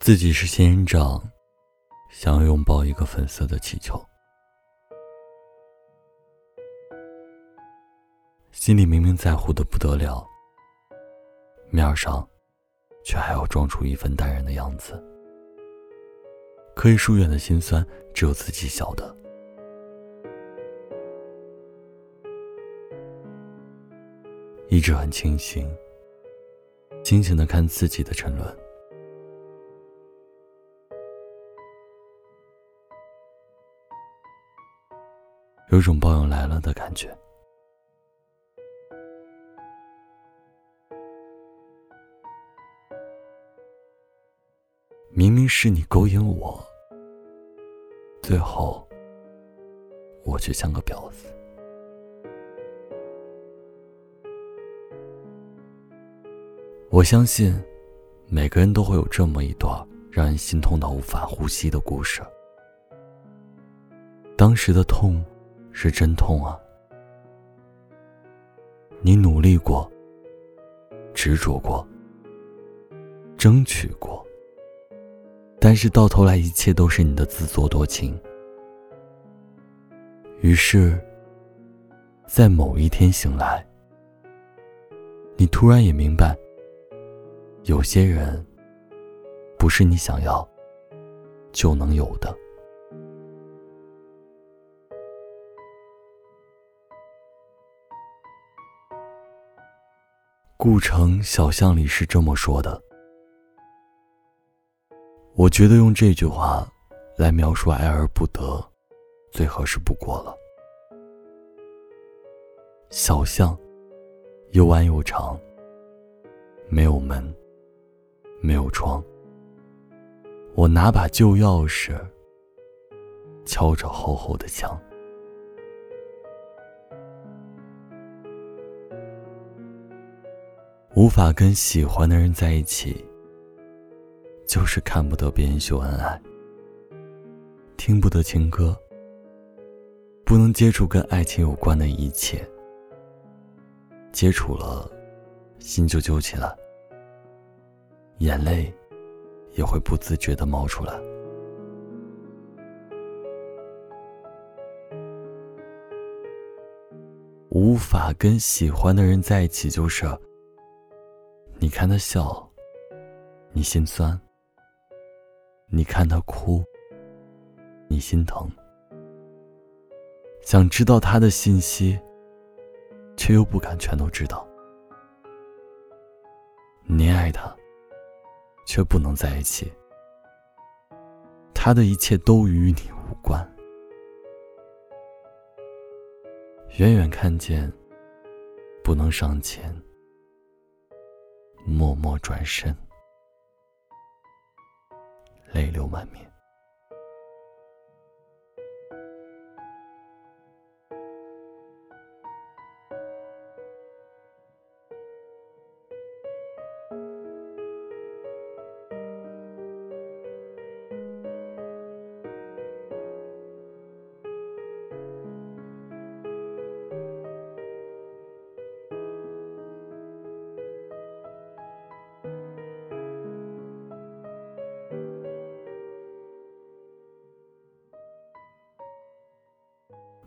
自己是仙人掌，想要拥抱一个粉色的气球，心里明明在乎的不得了，面上却还要装出一份淡然的样子。可以疏远的心酸，只有自己晓得。一直很清醒，清醒的看自己的沉沦，有种抱拥来了的感觉。明明是你勾引我，最后我却像个婊子。我相信，每个人都会有这么一段让人心痛到无法呼吸的故事。当时的痛，是真痛啊！你努力过，执着过，争取过，但是到头来，一切都是你的自作多情。于是，在某一天醒来，你突然也明白。有些人，不是你想要就能有的。故城小巷里是这么说的，我觉得用这句话来描述爱而不得，最合适不过了。小巷，又弯又长，没有门。没有窗，我拿把旧钥匙，敲着厚厚的墙。无法跟喜欢的人在一起，就是看不得别人秀恩爱，听不得情歌，不能接触跟爱情有关的一切，接触了，心就揪起来。眼泪也会不自觉的冒出来。无法跟喜欢的人在一起，就是你看他笑，你心酸；你看他哭，你心疼。想知道他的信息，却又不敢全都知道。你爱他。却不能在一起，他的一切都与你无关。远远看见，不能上前，默默转身，泪流满面。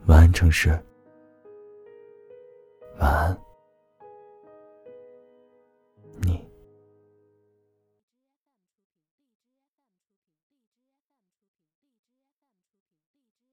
晚安，城市。